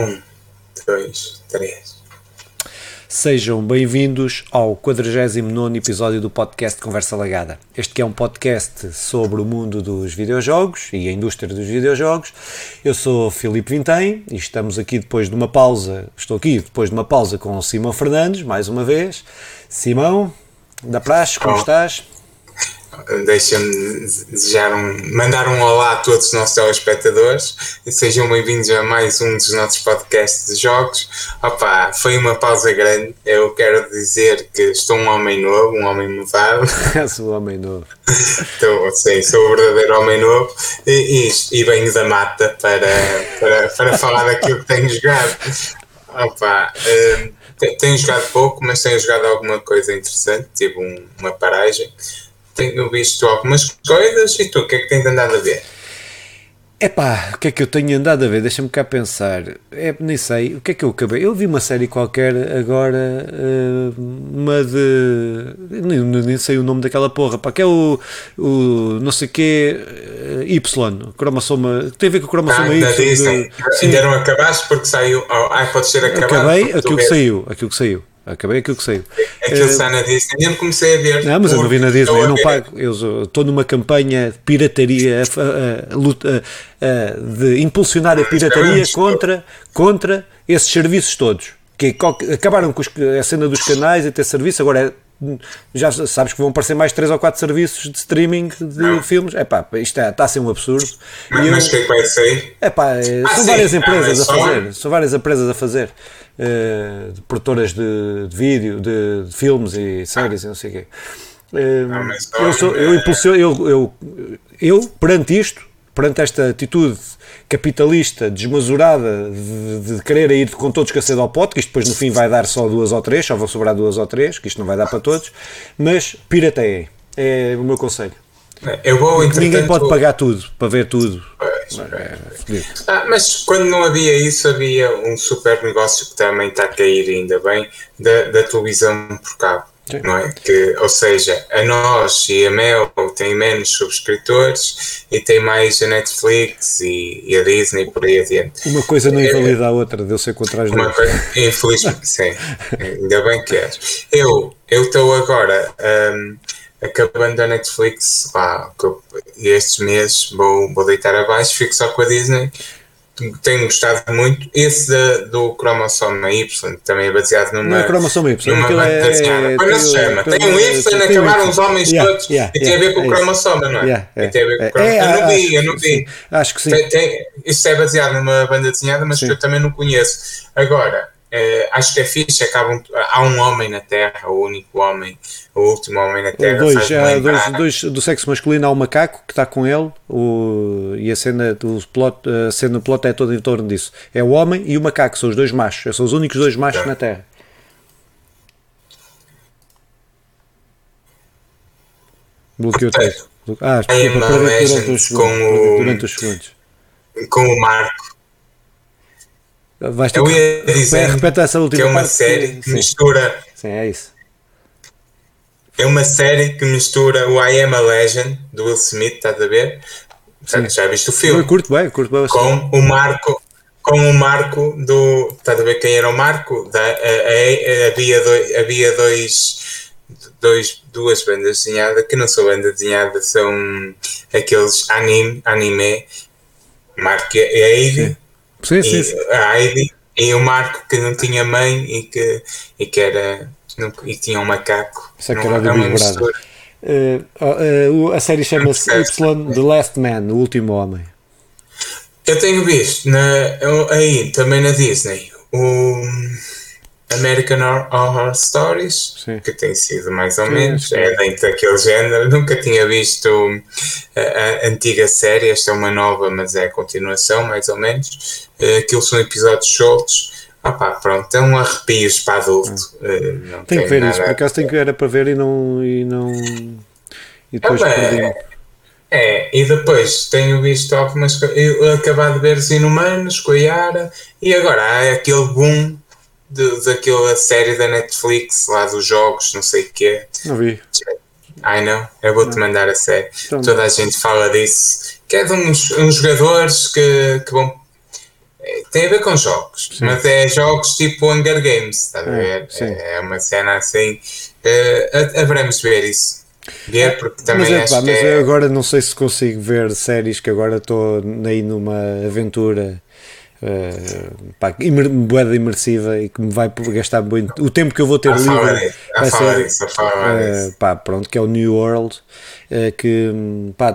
Um, dois, três. Sejam bem-vindos ao 49 episódio do podcast Conversa Lagada. Este que é um podcast sobre o mundo dos videojogos e a indústria dos videojogos. Eu sou Filipe Vintém e estamos aqui depois de uma pausa, estou aqui depois de uma pausa com o Simão Fernandes, mais uma vez. Simão, da Praxe, como estás? Deixa-me desejar um, mandar um olá a todos os nossos telespectadores sejam bem-vindos a mais um dos nossos podcasts de jogos. Opa, foi uma pausa grande. Eu quero dizer que estou um homem novo, um homem mudado. sou um homem novo. Estou, sim, sou o verdadeiro homem novo e, e, e venho da mata para, para, para falar daquilo que tenho jogado. Opa, um, tenho jogado pouco, mas tenho jogado alguma coisa interessante. Tive um, uma paragem tenho visto algumas coisas e tu, o que é que tens andado a ver? Epá, o que é que eu tenho andado a ver? Deixa-me cá pensar. É, nem sei, o que é que eu acabei? Eu vi uma série qualquer agora, uh, uma de. Nem, nem, sei o nome daquela porra, pá, que é o. o não sei quê. Uh, y, cromossoma. Tem a ver com o cromossoma ah, Y. De, Ainda não acabaste porque saiu. Ah, pode ser acabado. Acabei aquilo que saiu, aquilo que saiu. Acabei aquilo que saiu. Aquilo uh, está na Disney, nem comecei a ver. Não, mas eu não vi na Disney, eu não pago. Eu estou numa campanha de pirataria, a, a, a, de impulsionar a pirataria contra, contra esses serviços todos. Que acabaram com a cena dos canais e ter serviço, agora é já sabes que vão aparecer mais 3 ou 4 serviços de streaming de não. filmes. É pá, isto está, está a ser um absurdo. Mas o que é que vai sair? É pá, ah, são sim. várias empresas ah, a fazer. São várias empresas a fazer. Uh, de produtoras de, de vídeo, de, de, filmes e séries e não sei o quê. Uh, não, eu, sou, eu, impulsiono, eu, eu, eu, perante isto, perante esta atitude capitalista, desmesurada, de, de querer ir com todos cacete ao pote, que isto depois no fim vai dar só duas ou três, só vão sobrar duas ou três, que isto não vai dar para todos, mas pirateiem, é o meu conselho. Eu vou, Ninguém pode pagar tudo para ver tudo. É, ah, mas quando não havia isso, havia um super negócio que também está a cair ainda bem da, da televisão por cabo. Não é? que, ou seja, a nós e a Mel têm menos subscritores e tem mais a Netflix e, e a Disney por aí adiante. Uma coisa não invalida a outra, deu ser contra as duas. Infelizmente, sim. Ainda bem que és. Eu estou agora um, acabando a Netflix, lá, estes meses vou, vou deitar abaixo, fico só com a Disney tenho gostado muito. Esse da, do Cromossoma Y, também é baseado numa. Não é Cromossoma Y, numa banda é, desenhada. Como se chama? Tem um Y, acabaram os homens yeah, todos yeah, e tem a ver com o cromossoma, não é? E tem a ver com o cromossoma. eu não vi, eu não vi. Acho que sim. Tem, tem, isso é baseado numa banda desenhada, mas sim. que eu também não conheço. Agora, Uh, acho que é fixe, acabam, há um homem na Terra, o único homem, o último homem na Terra. Dois, há dois, dois, do sexo masculino há um macaco que está com ele o, e a cena, do plot, a cena do plot é toda em torno disso. É o homem e o macaco, são os dois machos, são os únicos dois machos é. na Terra. Bloqueou o texto. Ah, desculpa, durante os, segundos, durante os segundos. Com o Marco Vais eu ia dizer repete essa última que é uma série que, que mistura. Sim, é isso. É uma série que mistura o I Am a Legend do Will Smith, estás a ver? Já, já viste o filme? Eu curto bem, curto bem. Com o Marco, com o Marco do. Estás a ver quem era o Marco? Da, a, a, a, havia dois. Havia dois, dois duas bandas desenhadas que não são bandas desenhadas, são aqueles anime, anime Marco e a Ivy Sim, sim, sim. A Heidi e o Marco que não tinha mãe e que, e que era. E tinha um macaco. Isso é que era do Big Brother. Uh, uh, a série chama-se Y The Last Man, O Último Homem. Eu tenho visto na, aí também na Disney o American Horror Stories, Sim. que tem sido mais ou Sim, menos, é dentro daquele género. Nunca tinha visto a, a, antiga série, esta é uma nova, mas é a continuação, mais ou menos. Uh, aquilo são episódios soltos. Ah pá, pronto, é um arrepio para adulto. Uh, tem que ver nada... isso, por acaso tem que era para ver e não. E, não... e depois ah, perdi. É, e depois tenho visto algumas coisas. Eu acabei de ver os Inumanos com a Yara e agora há aquele boom de, daquela série da Netflix lá dos jogos, não sei o quê. Não vi. Ai não, eu vou-te mandar a série. Então, Toda a gente fala disso. Que é de uns, uns jogadores que, que vão é, tem a ver com jogos, sim. mas é jogos tipo Hunger Games, está a ver? É, é, uma cena assim. Uh, haveremos ver isso. Ver, porque também mas, é, pá, mas é... eu agora não sei se consigo ver séries que agora estou aí numa aventura uh, pá, imer, boeda imersiva e que me vai gastar muito. O tempo que eu vou ter livre vai ser. Disso, uh, pá, pronto, que é o New World. Uh, que pá,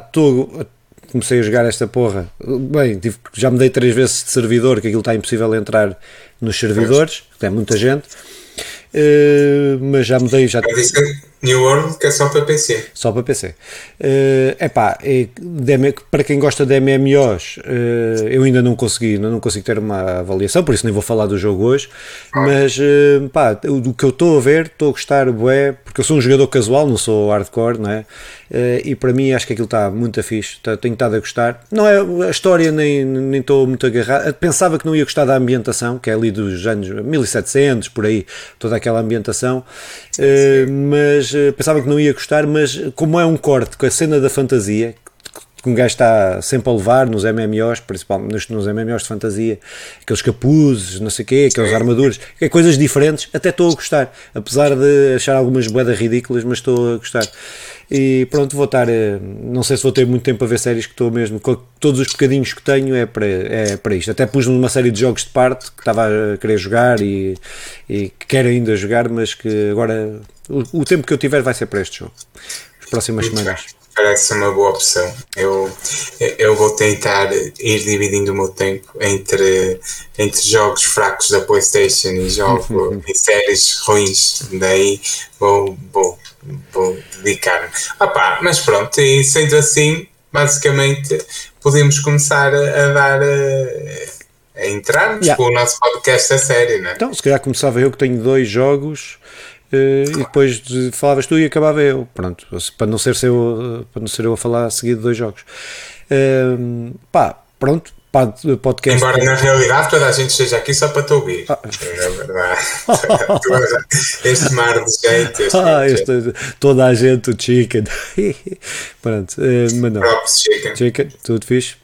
comecei a jogar esta porra. Bem, tive, já me dei três vezes de servidor, que aquilo está impossível entrar nos servidores, tem muita gente. Uh, mas já mudei. Já... New World que é só para PC. Só para PC. Uh, epá, é, para quem gosta de MMOs, uh, eu ainda não consegui, não consigo ter uma avaliação, por isso nem vou falar do jogo hoje. Ah. Mas uh, pá, do que eu estou a ver, estou a gostar, bué, porque eu sou um jogador casual, não sou hardcore, não é? Uh, e para mim acho que aquilo está muito fixe, tá, tenho estado a gostar. Não é a história, nem, nem estou muito agarrado. Pensava que não ia gostar da ambientação, que é ali dos anos 1700, por aí, toda aquela ambientação, mas eh, pensava que não ia gostar, mas como é um corte com a cena da fantasia, que um gajo está sempre a levar nos MMOs, principalmente nos, nos MMOs de fantasia, aqueles capuzes, não sei o quê, aquelas armaduras, é coisas diferentes, até estou a gostar, apesar de achar algumas boedas ridículas, mas estou a gostar. E pronto, vou estar, eh, não sei se vou ter muito tempo a ver séries que estou mesmo, com todos os bocadinhos que tenho é para, é para isto. Até pus numa série de jogos de parte que estava a querer jogar e, e que quero ainda jogar, mas que agora o, o tempo que eu tiver vai ser para este jogo, as próximas muito semanas. Bem. Parece uma boa opção. Eu, eu vou tentar ir dividindo o meu tempo entre, entre jogos fracos da PlayStation e jogos e séries ruins. Daí vou, vou vou dedicar-me. Opa, mas pronto, e sendo assim, basicamente podemos começar a, a dar. A, a entrarmos yeah. com o nosso podcast a sério, não é? Então, se calhar começava eu que tenho dois jogos e depois falavas tu e acabava eu. Pronto, para não ser, eu, para não ser eu a falar a seguir de dois jogos. Uh, pá, pronto, podcast. Embora na realidade toda a gente esteja aqui só para te ouvir. Ah. É verdade. este mar de gente. Este ah, este, toda a gente, o chicken. Pronto, uh, mas não. chicken. Chicken, tudo fixe.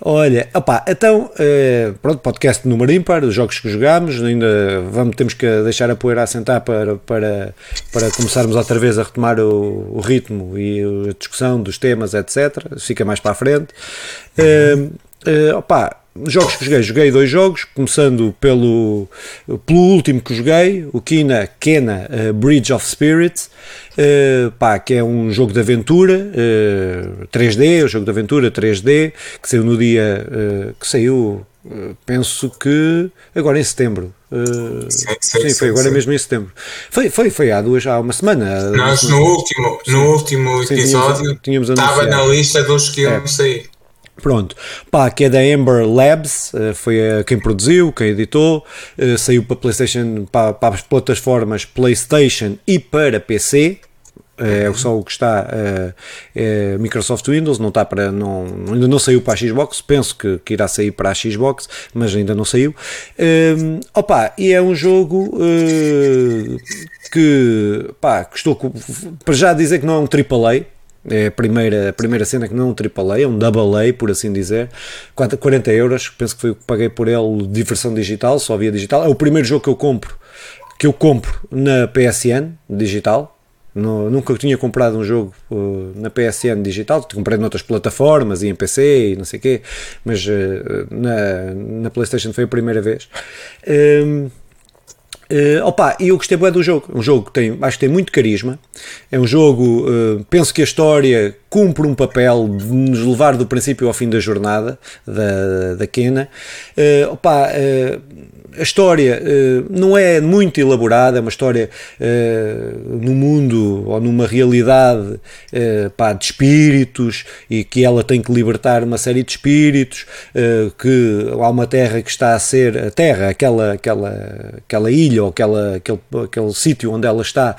Olha, opá, então, uh, pronto, podcast número ímpar, os jogos que jogámos, ainda vamos, temos que deixar a poeira assentar para, para, para começarmos outra vez a retomar o, o ritmo e a discussão dos temas, etc. Fica mais para a frente. Uh, Uh, opa, jogos que joguei, joguei dois jogos, começando pelo, pelo último que joguei, o Kina Kena uh, Bridge of Spirits, uh, pá, que é um jogo de aventura uh, 3D, um jogo de aventura 3D, que saiu no dia que saiu, penso que agora em setembro. Sim, sim, sim, foi agora mesmo em setembro. Foi, foi, foi há duas, há uma semana. Nós no último, no último episódio tínhamos, tínhamos estava na lista dos que iam é. sair. Pronto, pá, que é da Ember Labs, eh, foi quem produziu, quem editou, eh, saiu para PlayStation, para, para as plataformas PlayStation e para PC, é uhum. só o que está é, é Microsoft Windows, não está para, não, ainda não saiu para a Xbox, penso que, que irá sair para a Xbox, mas ainda não saiu. Opa, e é um jogo que, pá, que estou para já dizer que não é um AAA, é a primeira, a primeira cena que não é um AAA, é um AA, por assim dizer. 40 euros, penso que foi o que paguei por ele de versão digital, só via digital. É o primeiro jogo que eu compro, que eu compro na PSN digital. No, nunca tinha comprado um jogo uh, na PSN digital, comprei noutras plataformas e em PC e não sei o quê, mas uh, na, na PlayStation foi a primeira vez. Um, Uh, opa, e eu gostei bem do jogo. Um jogo que tem, acho que tem muito carisma. É um jogo, uh, penso que a história cumpre um papel de nos levar do princípio ao fim da jornada da, da Kena. Uh, opa, uh, a história uh, não é muito elaborada, é uma história uh, no mundo ou numa realidade uh, pá, de espíritos e que ela tem que libertar uma série de espíritos, que há uma terra que está a ser a terra, aquela, aquela, aquela ilha ou aquela, aquele, aquele sítio onde ela está,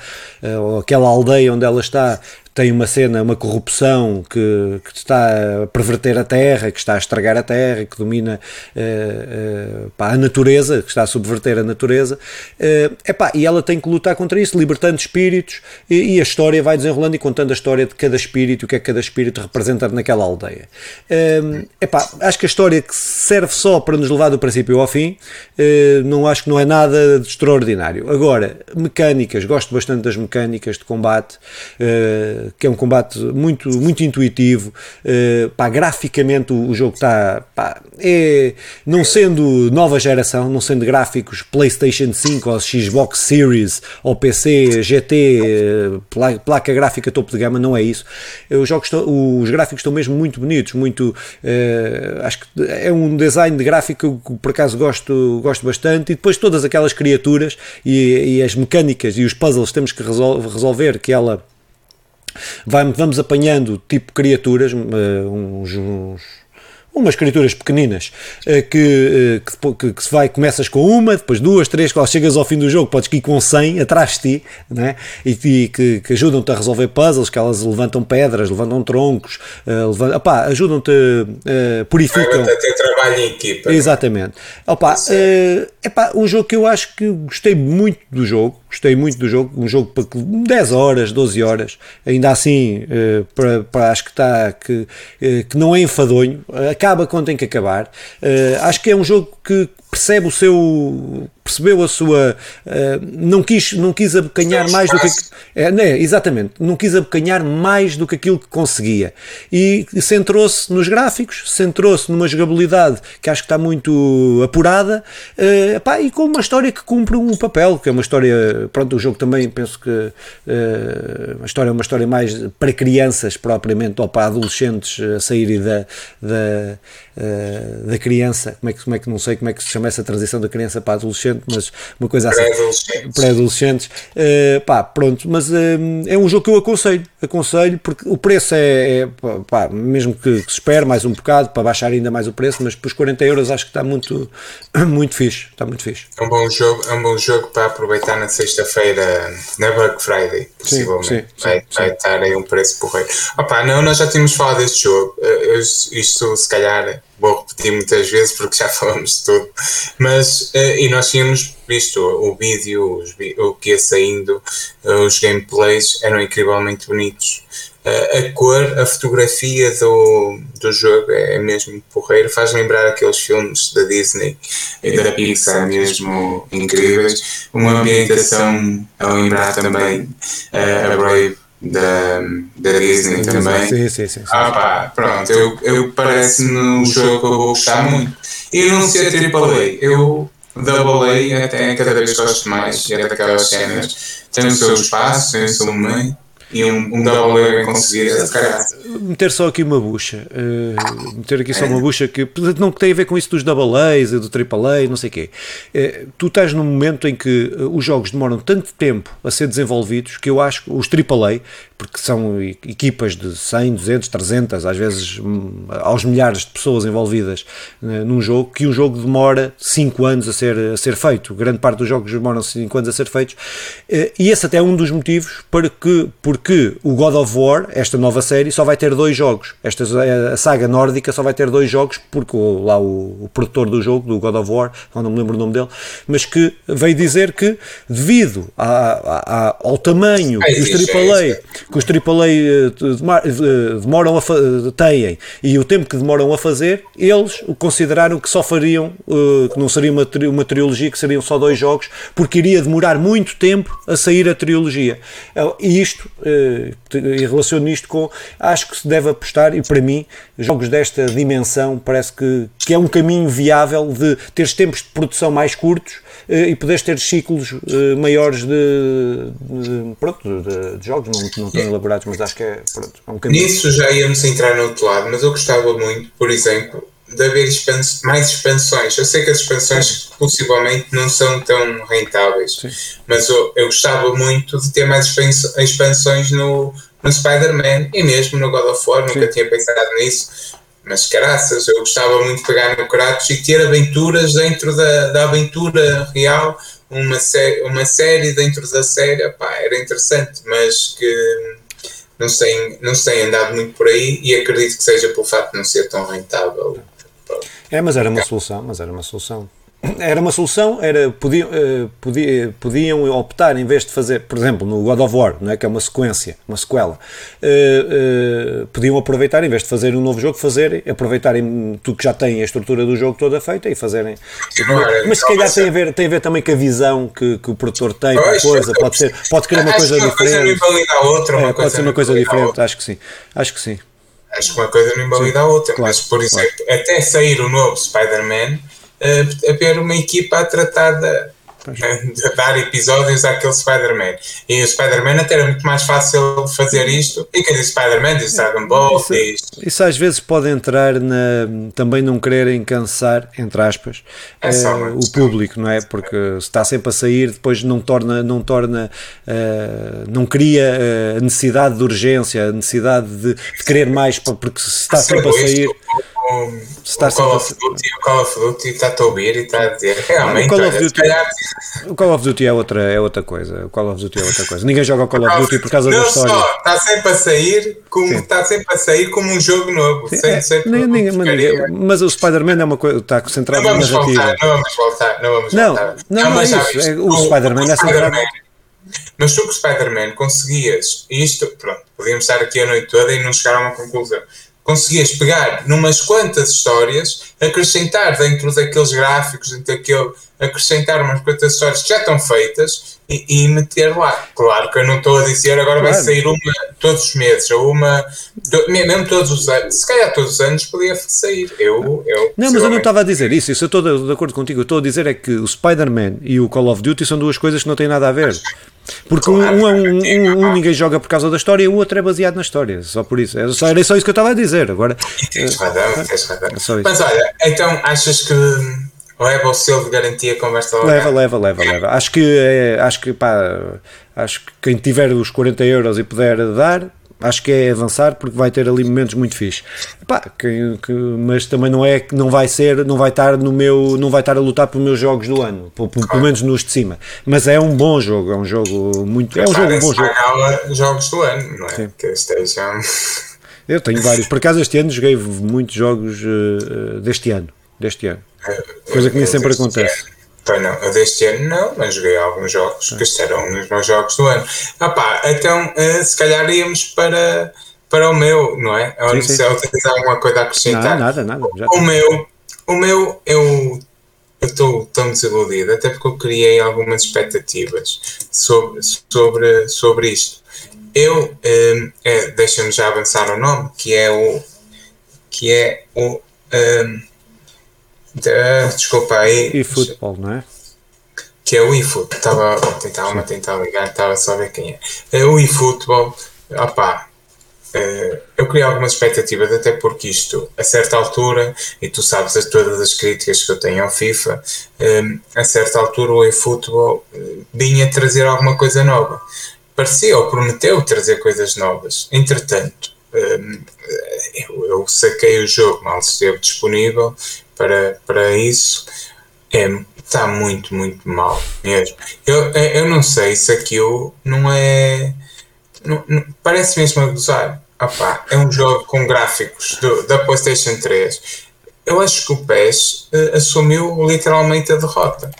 ou aquela aldeia onde ela está, tem uma cena, uma corrupção que, que está a perverter a terra, que está a estragar a terra, que domina uh, uh, pá, a natureza, que está a subverter a natureza. Uh, epá, e ela tem que lutar contra isso, libertando espíritos, e, e, a história vai desenrolando e contando a história de cada espírito, o que é que cada espírito representa naquela aldeia. Uh, epá, acho que a história que serve só para nos levar do princípio ao fim, não acho que não é nada de extraordinário. Agora, mecânicas, gosto bastante das mecânicas de combate, uh, que é um combate muito, muito intuitivo. Uh, pá, graficamente o, o jogo está. É, não sendo nova geração, não sendo gráficos PlayStation 5 ou Xbox Series ou PC, GT, uh, placa gráfica topo de gama, não é isso. Os, jogos estão, os gráficos estão mesmo muito bonitos, muito. acho que é um design de gráfico que por acaso gosto, gosto bastante. E depois todas aquelas criaturas e, e as mecânicas e os puzzles temos que resol resolver que ela vai, vamos apanhando tipo criaturas, uh, uns, uns umas criaturas pequeninas eh, que, eh, que, que, se vai, começas com uma, depois duas, três, quando chegas ao fim do jogo podes ir com 100 atrás de ti né? e, e que, que ajudam-te a resolver puzzles, que elas levantam pedras, levantam troncos, uh, levantam, opá, ajudam-te, uh, purificam. A ter trabalho em equipa. Exatamente. Opá, uh, epá, um jogo que eu acho que gostei muito do jogo, gostei muito do jogo, um jogo para 10 horas, 12 horas, ainda assim, uh, para, para, acho que está, que, uh, que não é enfadonho, acaba quando tem que acabar. Uh, acho que é um jogo que percebe o seu percebeu a sua uh, não quis não quis abocanhar mais do que é, né, exatamente. Não quis abocanhar mais do que aquilo que conseguia. E centrou-se nos gráficos centrou-se numa jogabilidade que acho que está muito apurada uh, epá, e com uma história que cumpre um papel que é uma história pronto o jogo também penso que uh, a história é uma história mais para crianças propriamente ou para adolescentes a saírem da, da, da criança como é que como é que não sei como é que se chama essa transição da criança para adolescente, mas uma coisa assim. Pré-adolescentes. Pré-adolescentes. Uh, pá, pronto, mas uh, é um jogo que eu aconselho, aconselho, porque o preço é, é pá, mesmo que, que, se espere mais um bocado para baixar ainda mais o preço, mas por 40 euros acho que está muito, muito fixe. Está muito fixe. É um bom jogo, é um bom jogo para aproveitar na sexta-feira, na Black Friday, possivelmente. Sim, sim, vai, sim, vai estar aí um preço porreiro. Opa, não, nós já tínhamos falado deste jogo. Eh, isto se calhar vou repetir muitas vezes porque já falamos de tudo, mas uh, e nós tínhamos visto o vídeo, os, o que ia saindo, uh, os gameplays eram incrivelmente bonitos. Uh, a cor, a fotografia do, do jogo é mesmo porreiro, faz lembrar aqueles filmes da Disney e da Pixar mesmo incríveis. Uma ambientação a lembrar também a Brave da, da Disney também. Sim, sim, sim. sim. Ah, pá, pronto, eu, eu parece-me um jogo que eu vou gostar muito. E não ser AAA, eu Double A até cada vez gosto mais, é daquelas cenas. Tem o seu espaço, tem o seu momento e um, um double A conseguir Meter só aqui uma bucha, uh, meter aqui só uma bucha que não tem a ver com isso dos double A's e do triple A, não sei o quê. Uh, tu estás num momento em que uh, os jogos demoram tanto tempo a ser desenvolvidos que eu acho que os triple A, porque são equipas de 100, 200, 300, às vezes hum, aos milhares de pessoas envolvidas num jogo, que um jogo demora 5 anos a ser, a ser feito. Grande parte dos jogos demoram 5 anos a ser feitos. e esse até é um dos motivos para que, porque o God of War, esta nova série, só vai ter dois jogos. Esta a saga nórdica só vai ter dois jogos, porque lá o, o, produtor do jogo, do God of War, não me lembro o nome dele, mas que veio dizer que devido a, a, a, ao tamanho que os AAA, que os AAA eh, eh, demoram a têm e o tempo que demoram a fazer, eles consideraram que só fariam, eh, que não seria uma, uma trilogia, que seriam só dois jogos, porque iria demorar muito tempo a sair a trilogia. E isto, e relaciono isto com, acho que se deve apostar, e para mim, jogos desta dimensão parece que, que é um caminho viável de teres tempos de produção mais curtos eh, e poderes ter ciclos eh, maiores de, de pronto, de, de, jogos, não, não tão elaborados, mas acho que é, pronto, é um caminho. Nisso já íamos entrar no outro lado, mas eu gostava muito, por exemplo, de haver expans mais expansões. Eu sei que as expansões possivelmente não são tão rentáveis, Sim. mas eu, eu gostava muito de ter mais expansões no, no Spider-Man e mesmo no God of War, nunca Sim. tinha pensado nisso. Mas caraças, eu gostava muito de pegar no Kratos e ter aventuras dentro da, da aventura real, uma, sé uma série dentro da série, pá, era interessante, mas que não se, tem, não se tem andado muito por aí e acredito que seja pelo facto de não ser tão rentável. É, mas era uma solução, mas era uma solução era uma solução, era, podiam, podia, podiam optar, em vez de fazer, por exemplo, no God of War, não é, que é uma sequência, uma sequela, uh, uh, podiam aproveitar, em vez de fazer um novo jogo, fazerem, aproveitarem tudo que já tem a estrutura do jogo toda feita e fazerem. Mas se calhar tem a, ver, tem a ver também com a visão que, que o produtor tem com a coisa, pode, ser, pode querer uma coisa diferente. É, pode ser uma coisa diferente, acho que sim. Acho que sim. Acho que uma coisa não invalida a outra, mas por exemplo, até sair o novo Spider-Man a haver uma equipa a tratar de, de dar episódios àquele Spider-Man. E o Spider-Man até era muito mais fácil fazer isto. E quem diz Spider-Man diz Dragon Ball. Isso, diz... isso às vezes pode entrar na. também não quererem cansar, entre aspas, é uh, o público, não é? Porque se está sempre a sair, depois não torna. Não, torna, uh, não cria a necessidade de urgência, a necessidade de, de querer mais, porque se está sempre a sair. Isto, o, Call of Duty, o Call of Duty está a ouvir e está a dizer realmente. O Call, of Duty, calhar... o Call of Duty é outra, é outra coisa. O Call of Duty é outra coisa. Ninguém joga o Call of Duty por causa da história. Só, está sempre a sair como está sempre a sair como um jogo novo. Sim, sem, é, sem ninguém, ninguém, mas o Spider-Man é uma coisa, está concentrado na narrativa. Voltar, não vamos voltar, não vamos não, voltar. Não, não, não é isso. É, o, o Spider-Man é centrado. Mas tu com o Spider-Man conseguias, isto, pronto, podíamos estar aqui a noite toda e não chegar a uma conclusão conseguias pegar numas quantas histórias, acrescentar dentro daqueles gráficos, dentro daquele, acrescentar umas quantas histórias que já estão feitas e, e meter lá. Claro que eu não estou a dizer agora claro. vai sair uma todos os meses, ou uma, to, mesmo todos os anos, se calhar todos os anos podia sair. Eu, eu, não, mas eu não estava a dizer isso, isso eu estou de, de acordo contigo, eu estou a dizer é que o Spider-Man e o Call of Duty são duas coisas que não têm nada a ver. Porque claro, um, um, um, um, ninguém joga por causa da história e o outro é baseado na história, só por isso. Era só, era só isso que eu estava a dizer. Agora, tens razão, tens razão. É Mas olha, então achas que leva o selo de garantia a conversa Leva, leva, leva, leva. Acho que, é, acho que pá, acho que quem tiver os 40 euros e puder dar, acho que é avançar porque vai ter ali momentos muito fixe. Epá, que, que, mas também não é que não vai ser, não vai estar no meu, não vai estar a lutar pelos meus jogos do ano, pelo, pelo menos nos de cima. Mas é um bom jogo, é um jogo muito, é um jogo um bom jogo. jogos do ano, não é? Sim. Que estejam... Eu tenho vários. Por acaso este ano joguei muitos jogos uh, deste ano, deste ano. Coisa que nem sempre acontece. Pois não, eu deste ano não, mas joguei alguns jogos que estarão nos meus jogos do ano. Ah pá, então uh, se calhar íamos para, para o meu, não é? Ou se tens alguma coisa a acrescentar. Não, nada, nada. o, meu, o meu, eu estou tão desiludido, até porque eu criei algumas expectativas sobre, sobre, sobre isto. Eu, um, eh, é, deixa-me já avançar o nome, que é o, que é o, um, eh, desculpa aí. E futebol, não é? Que é o eFootball. Estava a tentar, tentar ligar, estava só a ver quem é. É o eFootball. Opá, uh, eu criei algumas expectativas, até porque isto, a certa altura, e tu sabes as, todas as críticas que eu tenho ao FIFA, um, a certa altura o eFootball vinha trazer alguma coisa nova. Parecia ou prometeu trazer coisas novas. Entretanto, eu, eu saquei o jogo mal esteve disponível para, para isso é, está muito, muito mal mesmo. Eu, eu não sei se aquilo não é. Não, não, parece mesmo a gozar. Opá, é um jogo com gráficos do, da PlayStation 3. Eu acho que o PES uh, assumiu literalmente a derrota.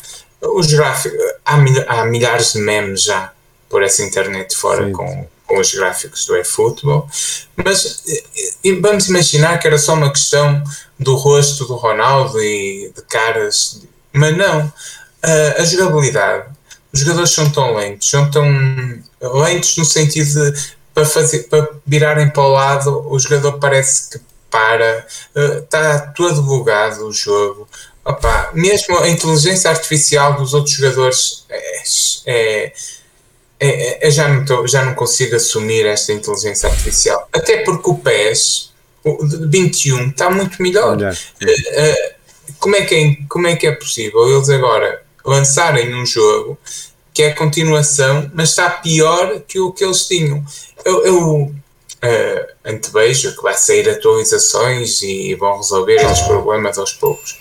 Os gráficos. Há, há milhares de memes já por essa internet fora com, com os gráficos do eFootball, mas vamos imaginar que era só uma questão do rosto do Ronaldo e de caras, mas não. A, a jogabilidade, os jogadores são tão lentos, são tão lentos no sentido de para, fazer, para virarem para o lado, o jogador parece que para, está todo bugado o jogo. Opa, mesmo a inteligência artificial dos outros jogadores é, é é, é, eu já não, tô, já não consigo assumir esta inteligência artificial. Até porque o PES 21 está muito melhor. Uh, como, é que é, como é que é possível eles agora lançarem um jogo que é a continuação, mas está pior que o que eles tinham? Eu, eu uh, antevejo que vai sair atualizações e vão resolver esses problemas aos poucos.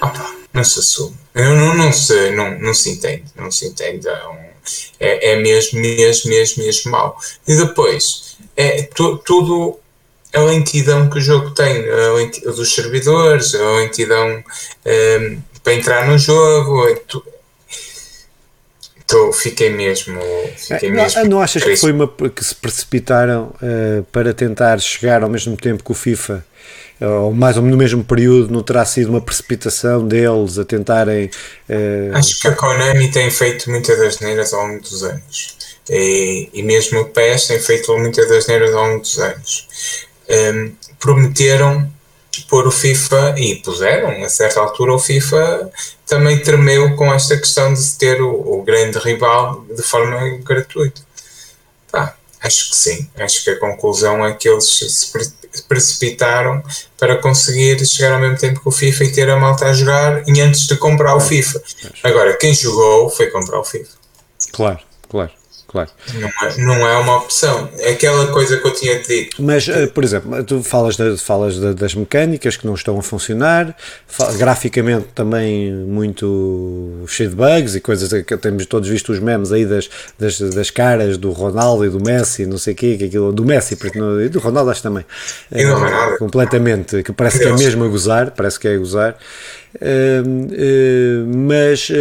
Opa, não se assume. Eu não, não, se, não, não se entende. Não se entende. É um, é, é mesmo, mesmo, mesmo, mesmo mau. E depois, é tu, tudo a lentidão que o jogo tem, a lentidão dos servidores, a lentidão um, ehm, para entrar no jogo. Tu, tô, fiquei mesmo. Fiquei não, mesmo não achas que foi uma que se precipitaram uh, para tentar chegar ao mesmo tempo que o FIFA? ou mais ou menos no mesmo período, não terá sido uma precipitação deles a tentarem. Uh... Acho que a Konami tem feito muitas das neiras ao longo dos anos. E, e mesmo o PES tem feito muitas das neiras ao longo dos anos. Um, prometeram pôr o FIFA e puseram, a certa altura o FIFA também tremeu com esta questão de ter o, o grande rival de forma gratuita. Pá, acho que sim, acho que a conclusão é que eles se precipitaram para conseguir chegar ao mesmo tempo que o FIFA e ter a malta a jogar e antes de comprar o FIFA. Agora, quem jogou foi comprar o FIFA. Claro, claro claro. Não é, não é uma opção. É aquela coisa que eu tinha dito. Mas, uh, por exemplo, tu falas, de, falas de, das mecânicas que não estão a funcionar, graficamente também muito cheio de bugs e coisas que temos todos visto os memes aí das, das, das caras do Ronaldo e do Messi, não sei o quê, que aquilo, do Messi e do Ronaldo acho também. E do Ronaldo. Uh, completamente, que parece que é mesmo a gozar, parece que é a gozar. Uh, mas uh,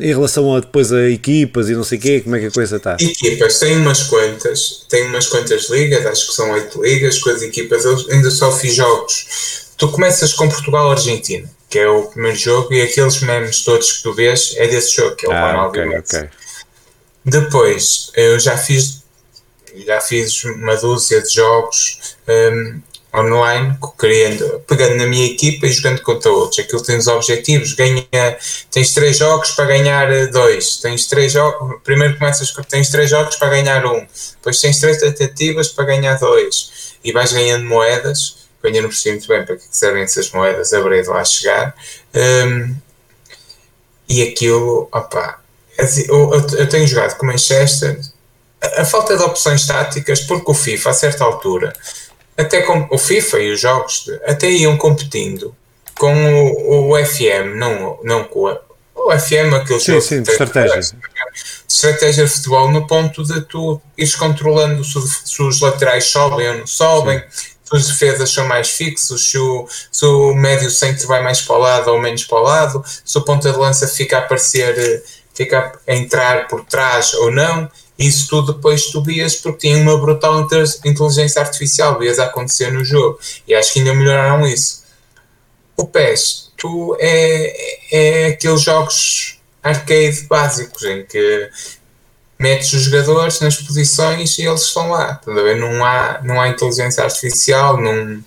em relação a depois a equipas e não sei o quê, como é que a coisa está? Equipas, tem umas quantas, tem umas quantas ligas, acho que são oito ligas com as equipas, eu ainda só fiz jogos. Tu começas com Portugal-Argentina, que é o primeiro jogo, e aqueles memes todos que tu vês é desse jogo, que é o ah, Ronaldo okay, okay. Depois, eu já fiz já fiz uma dúzia de jogos um, online, criando, pegando na minha equipa e jogando contra outros. Aquilo tem os objetivos, ganha, tens três jogos para ganhar eh, dois, tens três jogos, primeiro começas tens três jogos para ganhar um, depois tens três tentativas para ganhar dois e vais ganhando moedas, eu não percebi muito bem para que servem essas moedas, abrei de lá chegar. Um, e aquilo, opá, eu, eu tenho jogado com Manchester, a, a falta de opções táticas, porque o FIFA, a certa altura, até com o FIFA e os jogos até iam competindo com o, o FM, não, não com a, o FM, aquele sim, jogo sim, de estratégia. estratégia de futebol, no ponto de tu ires controlando se, se os laterais sobem ou não sobem, sim. se as defesas são mais fixos, se o, se o médio centro vai mais para o lado ou menos para o lado, se o ponta de lança fica a aparecer, fica a entrar por trás ou não. Isso tudo depois tu vias porque tinha uma brutal inteligência artificial, vias a acontecer no jogo. E acho que ainda melhoraram isso. O PES, tu é, é aqueles jogos arcade básicos em que metes os jogadores nas posições e eles estão lá. Não há, não há inteligência artificial, não,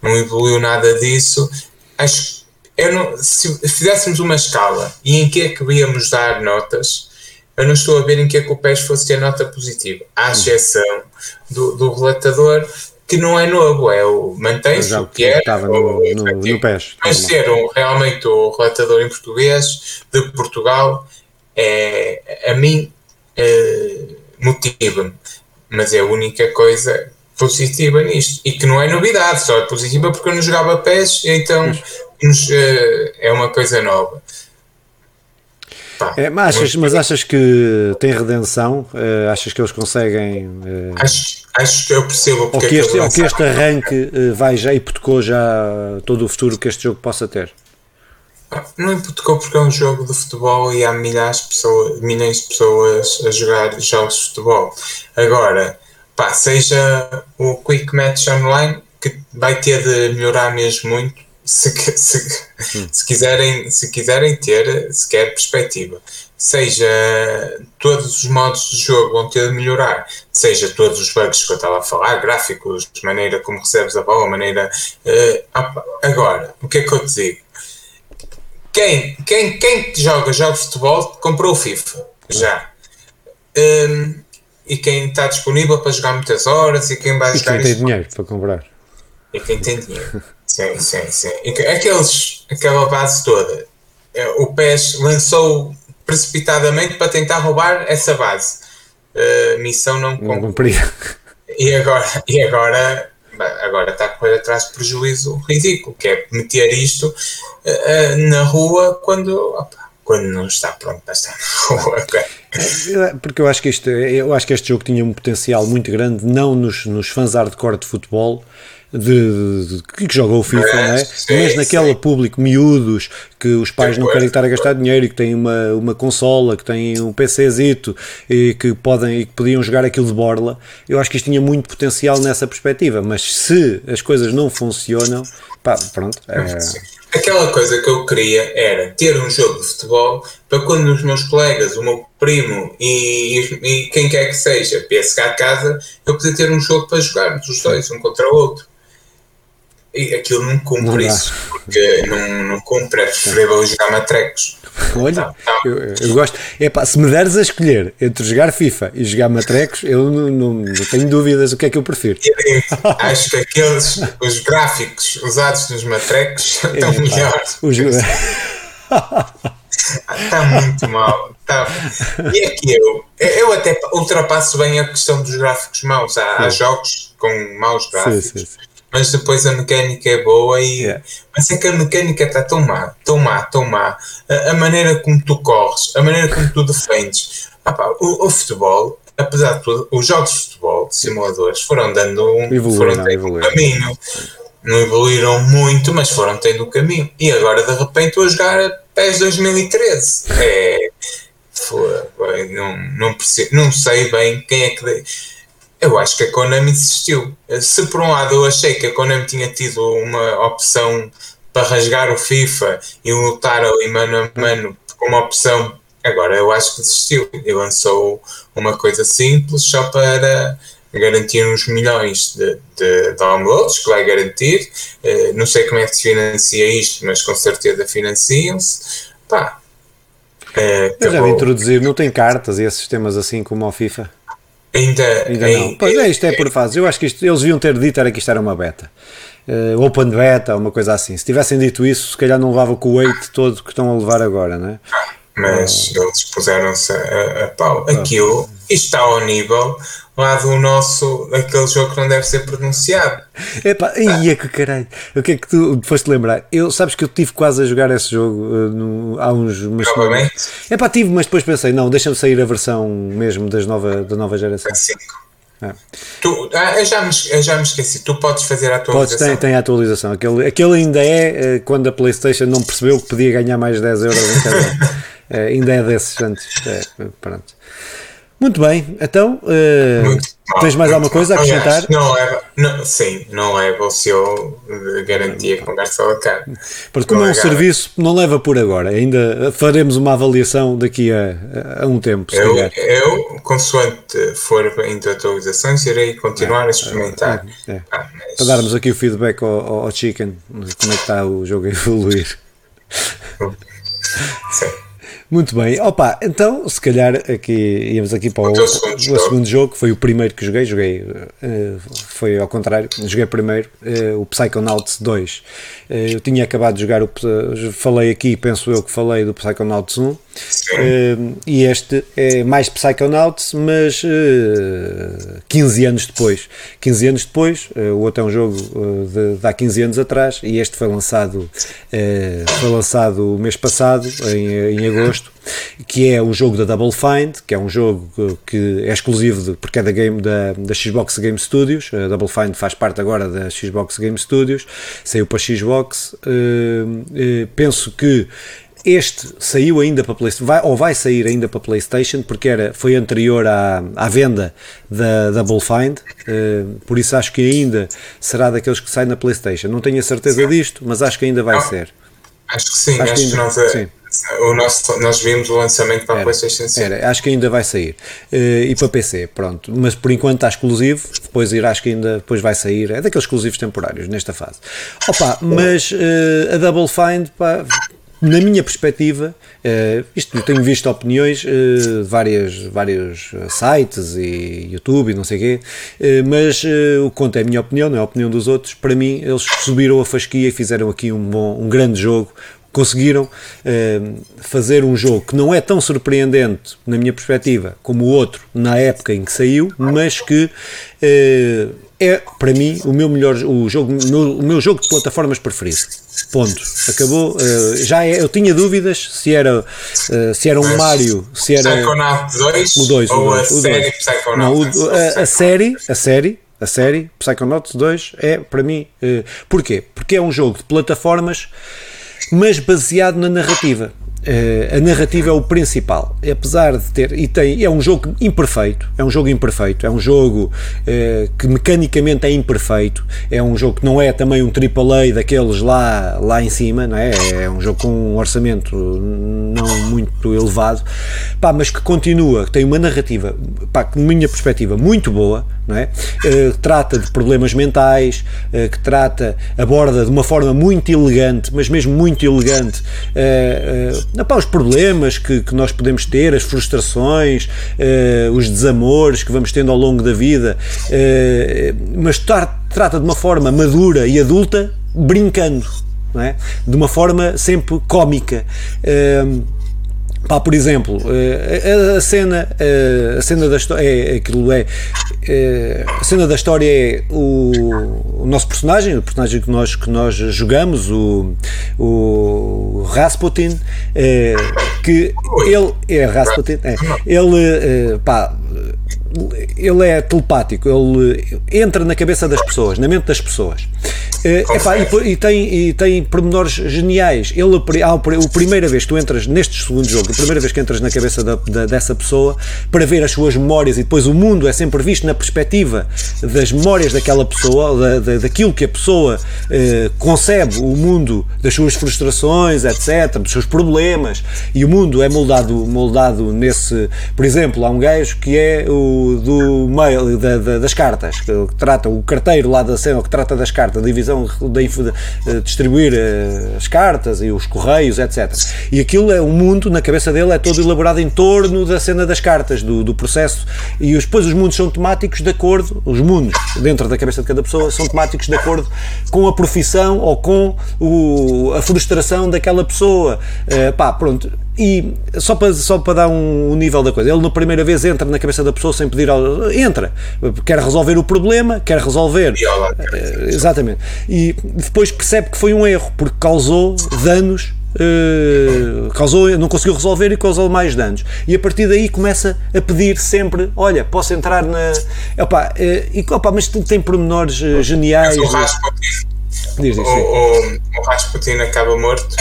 não evoluiu nada disso. Acho eu não, se fizéssemos uma escala e em que é que íamos dar notas, eu não estou a ver em que é que o PES fosse ter nota positiva, à exceção do, do relatador, que não é novo, é o mantém-se o que é. Estava no, no, no PES. Mas ser um, realmente o relatador em português de Portugal, é, a mim é, motiva-me, mas é a única coisa positiva nisto e que não é novidade, só é positiva porque eu não jogava PES, então nos, é, é uma coisa nova. É, mas, achas, mas achas que tem redenção? Uh, achas que eles conseguem. Uh, acho, acho que eu percebo porque ou que, este, ou que este arranque uh, vai já hipotecou já todo o futuro que este jogo possa ter? Não hipotecou porque é um jogo de futebol e há milhares de pessoas, milhões de pessoas a jogar jogos de futebol. Agora, pá, seja o Quick Match Online, que vai ter de melhorar mesmo muito, se, se, se, quiserem, se quiserem ter sequer perspectiva, seja todos os modos de jogo vão ter de melhorar, seja todos os bugs que eu estava a falar, gráficos, maneira como recebes a bola, maneira. Uh, agora, o que é que eu te digo? Quem, quem, quem joga jogos de futebol comprou o FIFA, já. Um, e quem está disponível para jogar muitas horas e quem vai e jogar. quem tem dinheiro para comprar. E quem tem dinheiro. Sim, sim, sim. Aqueles, aquela base toda. É, o PES lançou precipitadamente para tentar roubar essa base. A missão não, não cumpria. E agora, e agora, agora está a correr atrás de prejuízo ridículo, que é meter isto uh, na rua quando, opa, quando não está pronto para estar na rua. É, porque eu acho que este, eu acho que este jogo tinha um potencial muito grande, não nos, nos fãs hardcore de futebol, de, de, que jogam o FIFA, mas, não é? Sim, mas naquele público miúdos que os pais não querem estar a gastar dinheiro e que têm uma, uma consola, que têm um PCzito e que podem e que podiam jogar aquilo de borla, eu acho que isto tinha muito potencial nessa perspectiva, mas se as coisas não funcionam, pá, pronto. É... Aquela coisa que eu queria era ter um jogo de futebol para quando os meus colegas, o meu primo e, e quem quer que seja viesse cá a casa, eu poder ter um jogo para jogar, os dois, um contra o outro. Aquilo não cumpre não isso, porque não, não cumpre, é preferível jogar matrecos. Olha, tá, tá. Eu, eu, gosto. Epá, se me deres a escolher entre jogar FIFA e jogar matrecos, eu não, não, não tenho dúvidas o que é que eu prefiro. acho que aqueles, os gráficos usados nos matrecos estão Epá, melhores. Os... Está muito mal. Tá. E é que eu, eu até ultrapasso bem a questão dos gráficos maus. Há, há jogos com maus gráficos. Sim, sim, sim mas depois a mecânica é boa e yeah. mas é que a mecânica está tão má, tão má, tão má. A, a, maneira como tu corres, a maneira como tu defendes. Ah, pá, o, o, futebol, apesar de tudo, os jogos de futebol, de simuladores, foram dando um, foram tendo um caminho. Não evoluíram muito, mas foram tendo o um caminho. E agora de repente estou a jogar PES 2013. É. Foi, não, não, percebo, não sei bem quem é que. Eu acho que a Konami desistiu. Se por um lado eu achei que a Konami tinha tido uma opção para rasgar o FIFA e lutar ali mano a mano como opção, agora eu acho que desistiu e lançou uma coisa simples só para garantir uns milhões de, de downloads, que vai garantir. Uh, não sei como é que se financia isto, mas com certeza financiam-se. Pá. Uh, eu já vi introduzir, não tem cartas e esses sistemas assim como ao FIFA? Ainda, ainda não. Pois é, isto é por fases. Eu acho que isto, eles deviam ter dito era que isto era uma beta. Uh, open beta, uma coisa assim. Se tivessem dito isso, se calhar não levava com o weight todo que estão a levar agora, não é? Mas uh, eles puseram-se a, a pau. Aquilo, isto está ao nível lá do nosso, aquele jogo que não deve ser pronunciado. Epá, ia que caralho. O que é que tu foste lembrar? Eu, sabes que eu tive quase a jogar esse jogo uh, no, há uns meses. É Epá, tive, mas depois pensei, não, deixa-me sair a versão mesmo das nova, da nova geração. É. Tu, ah, eu, já me, eu já me esqueci, tu podes fazer a atualização. Podes, tem, tem a atualização. Aquele, aquele ainda é uh, quando a PlayStation não percebeu que podia ganhar mais 10 euros em cada. uh, ainda é desses antes. É, pronto. Muito bem, então uh, muito tens mais alguma coisa a acrescentar? não leva, não, sim, não o seu de garantia com gasto cara. Porque como é um serviço, não leva por agora, ainda faremos uma avaliação daqui a, a um tempo. Eu, eu, consoante for indo atualizações, irei continuar a experimentar. É, é. Ah, mas... Para darmos aqui o feedback ao, ao Chicken, como é que está o jogo a evoluir. Sim. Muito bem, opa, então se calhar aqui íamos aqui para o, o, segundo, o segundo jogo, que foi o primeiro que joguei, joguei, uh, foi ao contrário, joguei primeiro uh, o Psychonauts 2. Uh, eu tinha acabado de jogar, o, falei aqui, penso eu que falei do Psychonauts 1, e este é mais Psychonauts, mas 15 anos depois. 15 anos depois, o outro é um jogo de, de há 15 anos atrás, e este foi lançado, foi lançado o mês passado, em, em agosto gosto, que é o jogo da Double Find, que é um jogo que é exclusivo de, porque é da, game, da, da Xbox Game Studios. A Double Find faz parte agora da Xbox Game Studios, saiu para Xbox. Uh, uh, penso que este saiu ainda para PlayStation, vai, ou vai sair ainda para PlayStation, porque era, foi anterior à, à venda da Double Find, uh, por isso acho que ainda será daqueles que saem na PlayStation. Não tenho a certeza disto, mas acho que ainda vai ser. Acho que sim, acho, acho que, ainda, que nós, é- sim. O nosso, nós vimos o lançamento para era, a PlayStation 5. Era, acho que ainda vai sair. Uh, e para PC, pronto. Mas por enquanto está exclusivo, depois irá, acho que ainda depois vai sair. É daqueles exclusivos temporários nesta fase. Opa, mas uh, a Double Find, pá, na minha perspectiva, uh, isto tenho visto opiniões de uh, várias, vários sites e YouTube e não sei o quê, uh, mas o conto é a minha opinião, não é a opinião dos outros. Para mim, eles subiram a fasquia e fizeram aqui um, bom, um grande jogo, conseguiram eh, fazer um jogo que não é tão surpreendente, na minha perspectiva, como o outro na época em que saiu, mas que eh, é para mim o meu melhor o jogo o meu, jogo de plataformas preferido. Ponto. Acabou uh, já é, eu tinha dúvidas se era uh, se era um Mas, Mario se era Psychonaut 2 o 2 ou o dois, a o série Não, o, a, a, série a série a série Psychonauts 2 é para mim uh, porquê? Porque é um jogo de plataformas mas baseado na narrativa a narrativa é o principal, apesar de ter e tem é um jogo imperfeito, é um jogo imperfeito, é um jogo uh, que mecanicamente é imperfeito, é um jogo que não é também um AAA daqueles lá lá em cima, não é? É um jogo com um orçamento não muito elevado, pá, mas que continua, tem uma narrativa, pá, que, minha perspectiva muito boa, não é? Uh, trata de problemas mentais, que trata aborda de uma forma muito elegante, mas mesmo muito elegante Epá, os problemas que, que nós podemos ter, as frustrações, uh, os desamores que vamos tendo ao longo da vida, uh, mas tar, trata de uma forma madura e adulta, brincando, é? de uma forma sempre cómica. Uh, Pá, por exemplo, a, a cena, a cena da história é aquilo é, é, a cena da história é o, o, nosso personagem, o personagem que nós que nós jogamos, o, o Rasputin, é, que ele é Rasputin, é, ele é, pá, ele é telepático, ele entra na cabeça das pessoas, na mente das pessoas. É, epá, e, e, tem, e tem pormenores geniais. Ele, a, a primeira vez que tu entras neste segundo jogo, a primeira vez que entras na cabeça da, da, dessa pessoa para ver as suas memórias e depois o mundo é sempre visto na perspectiva das memórias daquela pessoa, da, da, daquilo que a pessoa eh, concebe, o mundo das suas frustrações, etc., dos seus problemas, e o mundo é moldado, moldado nesse. Por exemplo, há um gajo que é o do mail, da, das cartas, que trata o carteiro lá da cena, que trata das cartas, da divisão de, de distribuir eh, as cartas e os correios, etc. E aquilo é um mundo, na cabeça dele, é todo elaborado em torno da cena das cartas, do, do processo. E depois os mundos são temáticos de acordo, os mundos dentro da cabeça de cada pessoa são temáticos de acordo com a profissão ou com o, a frustração daquela pessoa. Uh, pá, pronto e só para, só para dar um, um, nível da coisa, ele na primeira vez entra na cabeça da pessoa sem pedir ao, entra, quer resolver o problema, quer resolver. Uh, exatamente. E depois percebe que foi um erro, porque causou danos Uh, causou, não conseguiu resolver e causou mais danos. E a partir daí começa a pedir sempre: olha, posso entrar na. Opa, uh, e, opa, mas tem pormenores uh, geniais. Mas o Rasputin, diz, diz, o, o, o Rasputin acaba morto.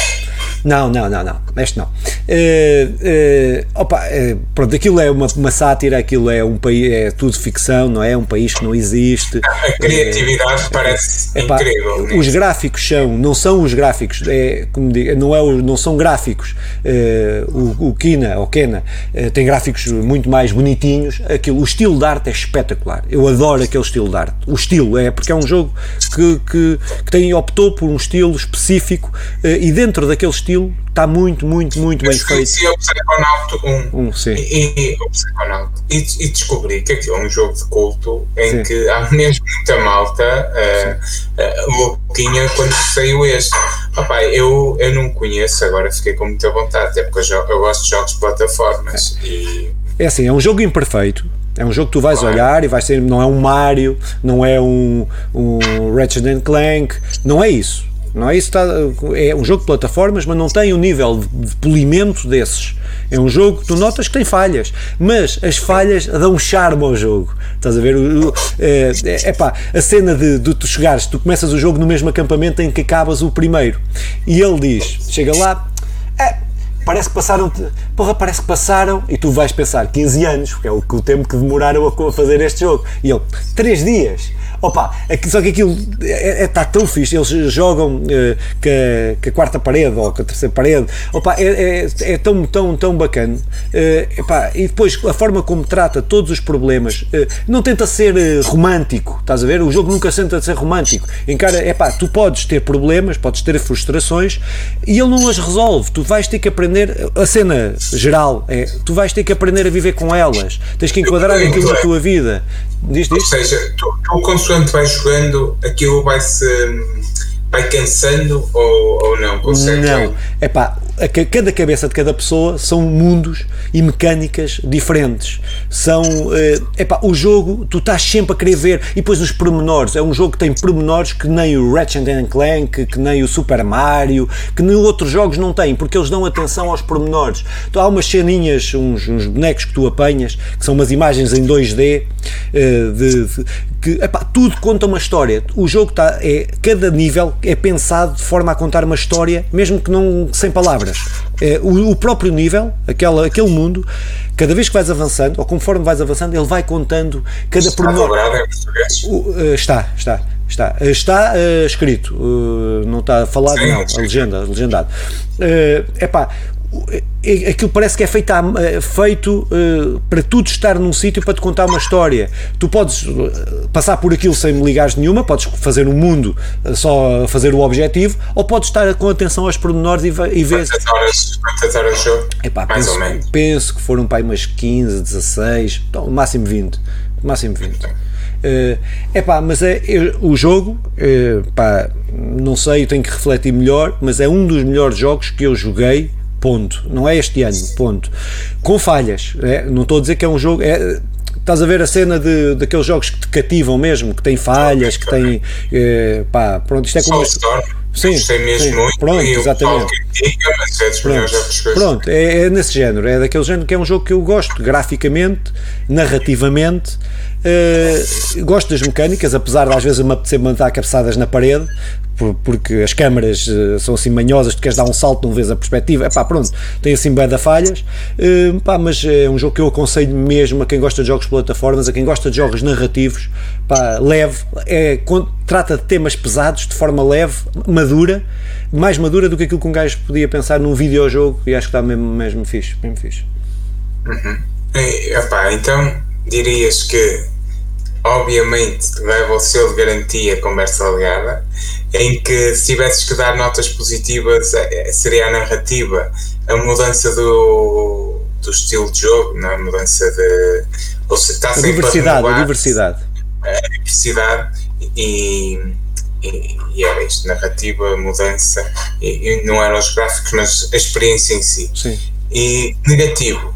Não, não, não, não. Este não. Uh, uh, opa, uh, pronto, aquilo é uma, uma sátira, aquilo é um país, é tudo ficção, não é? Um país que não existe. A criatividade parece epá, incrível. Os gráficos são, não são os gráficos, é, como digo, não, é, não são gráficos. o, o Kina, ou Kena, tem gráficos muito mais bonitinhos. Aquilo, o estilo de arte é espetacular. Eu adoro aquele estilo de arte. O estilo é porque é um jogo que, que, que tem, optou por um estilo específico e dentro daquele estilo está muito, muito, muito bem feito. Eu o Psychonaut 1 um, sim. E, e, o Psychonaut, e, e descobri que aquilo é um jogo de culto em sim. que há mesmo muita malta uh, uh, louquinha quando saiu este. Papai, eu, eu não conheço, agora fiquei com muita vontade, até porque eu, eu gosto de jogos de plataformas. É. E... é assim, é um jogo imperfeito, é um jogo que tu vais claro. olhar e vai ser, não é um Mario, não é um, um Ratchet Clank, não é isso. Não é isso está, é um jogo de plataformas, mas não tem o um nível de polimento desses. É um jogo que tu notas que tem falhas, mas as falhas dão charme ao jogo. Estás a ver? É, é, pá, a cena de, de tu chegares, tu começas o jogo no mesmo acampamento em que acabas o primeiro. E ele diz: chega lá, é, parece que passaram, porra, parece que passaram, e tu vais pensar 15 anos, que é o, o tempo que demoraram a fazer este jogo. E ele, 3 dias. Opa, é só que aquilo está é, é, tá tão fixe, eles jogam com, a, com, a, quarta parede ou com a terceira parede, opa, é, é, é tão, tão, tão bacana. Uh, epá, e depois a forma como trata todos os problemas, uh, não tenta ser romântico, estás a ver? O jogo nunca tenta ser romântico. Encara, epá, tu podes ter problemas, podes ter frustrações e ele não as resolve. Tu vais ter que aprender, a cena geral é, tu vais ter que aprender a viver com elas, tens que enquadrar aquilo na tua vida. Diz, diz. Ou seja, tu, tu consoante vais jogando, aquilo vai-se vai cansando ou, ou não? Consegue? Não, é pá, cada cabeça de cada pessoa são mundos e mecânicas diferentes. São. Uh, epá, o jogo, tu estás sempre a querer ver. E depois os pormenores. É um jogo que tem pormenores que nem o Ratchet Clank, que nem o Super Mario, que nem outros jogos não têm, porque eles dão atenção aos pormenores. Então, há umas ceninhas, uns, uns bonecos que tu apanhas, que são umas imagens em 2D, uh, de, de, que epá, tudo conta uma história. O jogo está. É, cada nível é pensado de forma a contar uma história, mesmo que não sem palavras. É, o, o, próprio nível, aquela, aquele mundo, cada vez que vais avançando, ou conforme vais avançando, ele vai contando cada está pormenor. Está em português? Uh, está, está. Está, está uh, escrito, uh, não está falado, Sim, não, a legenda, legendado. É uh, aquilo parece que é feito, eh, feito uh, para tudo estar num sítio para te contar uma história. Tu podes eh, passar por aquilo sem me ligares nenhuma, podes fazer um mundo só fazer o objetivo, ou podes estar com atenção aos pormenores e, e ver. Quantas horas, quantas horas jogo? Epá, Mais penso, ou menos. Penso que foram para umas 15, 16, então, máximo 20. Máximo 20. Uh, epá, mas é, é o jogo, uh, pá, não sei, tenho que refletir melhor, mas é um dos melhores jogos que eu joguei ponto. Não é este ano, ponto. Com falhas, é, não estou a dizer que é um jogo. É, estás a ver a cena de, daqueles jogos que te cativam mesmo, que têm falhas, que têm. É, pá, pronto, isto é como. Sim, Gostei mesmo sim, muito. Pronto, exatamente. Critica, mas é pronto, pronto é, é, nesse género, é daquele género que é um jogo que eu gosto, graficamente, narrativamente. Uh, gosto das mecânicas, apesar de às vezes me apetecer mandar cabeçadas na parede, porque as câmaras uh, são assim manhosas, tu queres dar um salto, não vês a perspectiva, é pá, pronto, tem assim bem da falhas, uh, pá, mas é um jogo que eu aconselho mesmo a quem gosta de jogos de plataformas, a quem gosta de jogos narrativos, pá, leve, é, trata de temas pesados de forma leve, madura, mais madura do que aquilo que um gajo podia pensar num videojogo e acho que está mesmo, mesmo fixe, mesmo fixe. Uhum. E, epá, então dirias que obviamente leva o selo de garantia conversa legada, em que se tivesses que dar notas positivas é, é, seria a narrativa, a mudança do, do estilo de jogo, não? É? a mudança de. Ou está a diversidade, a diversidade. A diversidade e, e, e, era isto, narrativa, mudança, e, e, não eram os gráficos, mas a experiência em si. Sim. E negativo,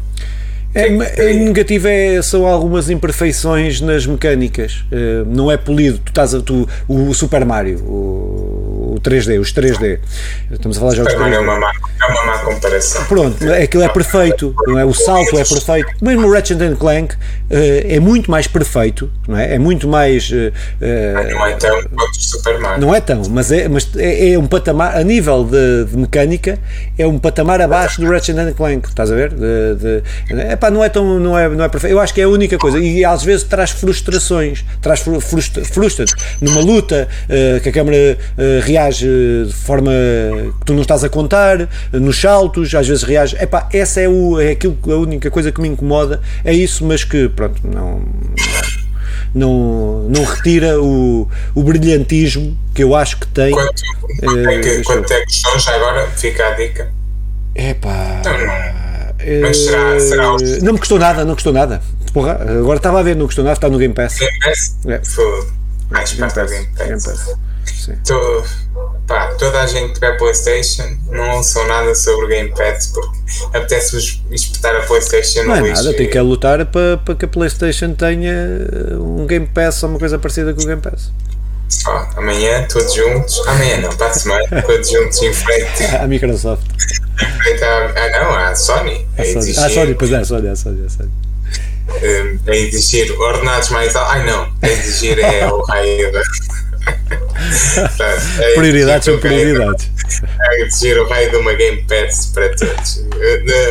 é, é, negativo é, são algumas imperfeições nas mecânicas. Uh, não é polido. Tu estás a, tu, o Super Mario, o, o 3D, os 3D. Estamos a falar de jogos 3D. É uma, má, é uma má comparação. Pronto, aquilo é perfeito. Não é? O salto é perfeito. Mesmo o Ratchet Clank uh, é muito mais perfeito. Não é? É muito mais. Uh, não é tão quanto Super Mario. Não é tão, mas é, mas é, é um patamar, a nível de, de, mecânica, é um patamar abaixo do Ratchet Clank. Estás a ver? De, de, é Epá, não é tão não é, não é perfeito. Eu acho que é a única coisa. E às vezes traz frustrações, traz frustra, frustra-te numa luta uh, que a câmera uh, reage de forma que tu não estás a contar, nos saltos, às vezes reage. Epá, essa é, o, é aquilo, a única coisa que me incomoda, é isso, mas que pronto, não. Não, não retira o, o brilhantismo que eu acho que tem. Quanto, é, que, quanto é que já agora? Fica a dica. Epá. Então, não. Mas será, será os... Não me custou nada, não custou nada. Porra, agora estava a ver, não custou nada, está no Game Pass. Game Pass? É. Foi mais perto da Game Pass. Game Pass. Sim. Tô, pá, toda a gente que tiver Playstation não ouçam nada sobre o Game Pass porque apetece-vos espetar a Playstation Não é nada, tem que lutar para, para que a Playstation tenha um Game Pass ou uma coisa parecida com o Game Pass. Amanhã todos juntos, amanhã não, para a semana, todos juntos em frente. A Microsoft. ah, não, a Sony. A, a Sony. Ah, Sony, pois é, a Sony, a Sony, a Sony. Um, a exigir ordenados mais altos. Ai não, a exigir é o raio da. prioridades são prioridades. A exigir o raio de uma Game Pass para todos.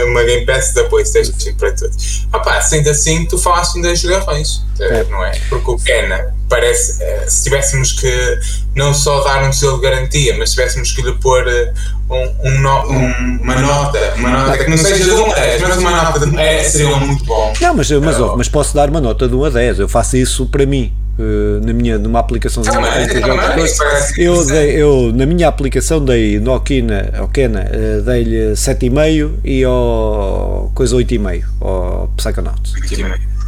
Uma Game Pass da PlayStation para todos. Opa, sendo assim, tu falaste das jogarrões, é. não é? Porque o Kena parece, eh, se tivéssemos que não só dar um selo de garantia, mas tivéssemos que lhe pôr eh, um, um, no, um, uma nota, uma nota que não seja de 1 a 10, mas uma nota de 10 seria muito bom. Não, mas, mas, oh, mas posso dar uma nota de 1 a 10, eu faço isso para mim. Uh, na minha numa aplicação também, também, eu, dei, eu na minha aplicação dei no Okina, Okena, uh, dei-lhe 7,5 e ao coisa 8,5 ao Psychonauts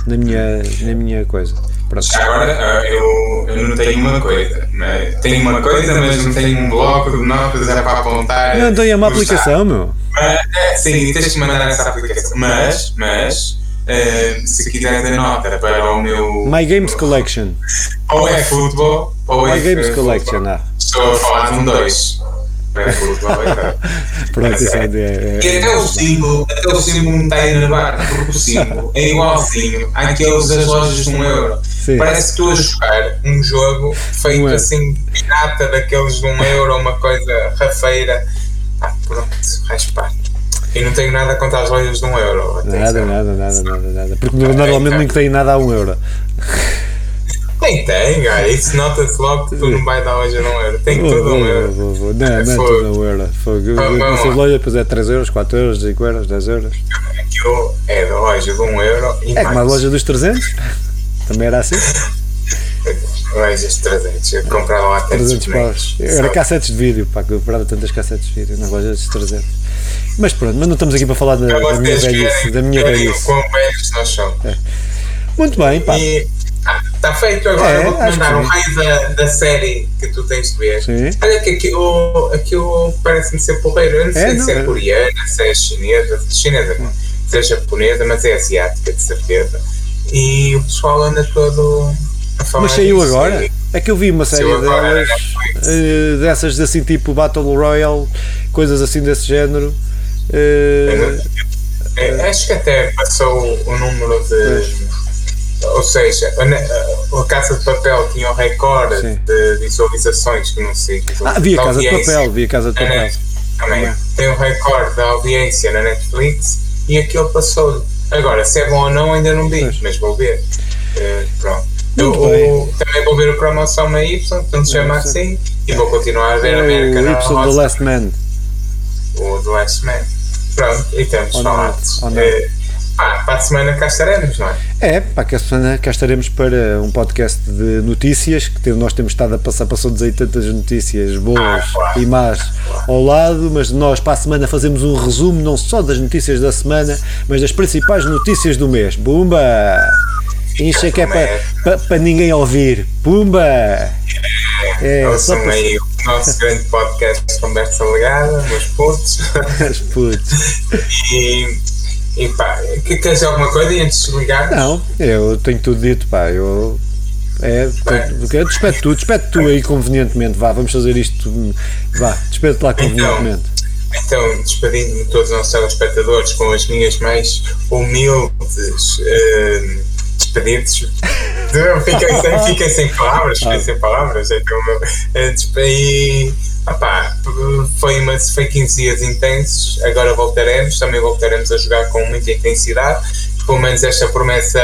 na minha, na minha coisa Pronto. Agora, eh, eu, eu não tenho uma coisa. Né? Tenho uma coisa, mas não tenho um bloco de notas é para apontar. Eu não tenho uma aplicação, meu. Mas, sim, tens que mandar essa aplicação. Mas, mas, uh, se quiseres a nota para o meu. My Games Collection. Ou é futebol, ou My é Games Collection, ah. Estou a falar de um 2. Pronto, isso é, é, E até o símbolo, até o símbolo me está a enervar, porque o símbolo é igualzinho àqueles das lojas de um euro. Sim. Parece que estou a jogar um jogo feito um assim, pirata daqueles de um euro, uma coisa rafeira. Ah, pronto, raspar. E não tenho nada contra as lojas de um euro. Nada, nada, nada, nada, nada. Porque normalmente nem tem nada a um euro. Nem tem, cara. It's not a flop que tu não vai dar hoje a um euro. Tem tudo a um euro. Vou, vou. Não, é não é tudo a um euro. Fogo. Nessas lojas, depois é 3 euros, 4 euros, 5 euros, 10 euros. Aquilo é da loja de 1 euro e É como a loja dos 300? Também era assim? Lojas de 300. Eu comprava lá 300 paus. Era cassetes de vídeo, pá, que eu comprava tantas cassetes de vídeo nas lojas de 300. Mas pronto, mas não estamos aqui para falar da, da minha velhice. Da minha velhice. Quão velhos nós somos. É. Muito bem, pá. E, Está feito agora, é, vou-te mandar um raio da, da série que tu tens de ver. Sim. Olha que aquilo, aquilo parece-me ser porreiro. Eu não sei é, se é, é coreana, se é chinesa, chinesa não, se é japonesa, mas é asiática, de certeza. E o pessoal anda todo. Mas saiu agora? É que eu vi uma série delas, uh, dessas assim tipo Battle Royale, coisas assim desse género. Uh, é, acho que até passou o número de ou seja, a, a Casa de Papel tinha o recorde Sim. de visualizações que não sei. Ah, via Casa de Papel, via Casa de Papel. Também. Tem o recorde da audiência na Netflix e aquilo passou-lhe. Agora, se é bom ou não, ainda não vi, mas vou ver. Uh, pronto. Eu, também vou ver o Promoção Y, não se chama assim, e vou continuar a ver a América O Y do Last Man. O do Last Man. Pronto, e temos falado. Ah, para a semana cá estaremos, não é? É, para a semana cá estaremos para um podcast de notícias, que nós temos estado a passar, passou-nos aí tantas notícias boas ah, claro. e más ao lado, mas nós para a semana fazemos um resumo não só das notícias da semana, mas das principais notícias do mês. Bumba! Incha que é para, para ninguém ouvir. Pumba! É, é só para... aí o nosso grande podcast Conversa Legada, meus putos. Os putos. e e pá, que, queres dizer alguma coisa antes de ligar? Não, eu tenho tudo dito, pá. Eu. É, eu despede tu, despede tu aí convenientemente, vá, vamos fazer isto, vá, despede-te lá então, convenientemente. Então, então despedindo-me todos os nossos telespectadores com as minhas mais humildes uh, despedidos. fiquei, sem, fiquei sem palavras, fiquei sem palavras, então despedi Opa, foi, uma, foi 15 dias intensos, agora voltaremos, também voltaremos a jogar com muita intensidade. Pelo menos esta promessa,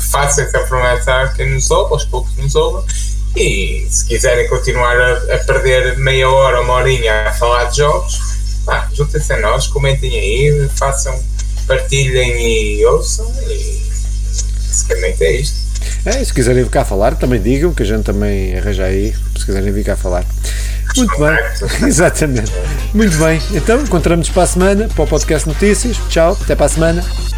faça essa promessa a quem nos ouve, aos poucos nos ouve. E se quiserem continuar a, a perder meia hora, uma horinha a falar de jogos, juntem-se a nós, comentem aí, façam, partilhem e ouçam. E basicamente é isto. É, se quiserem vir cá falar, também digam, que a gente também arranja aí, se quiserem vir cá falar. Muito bem, exatamente. Muito bem, então encontramos para a semana para o podcast Notícias. Tchau, até para a semana.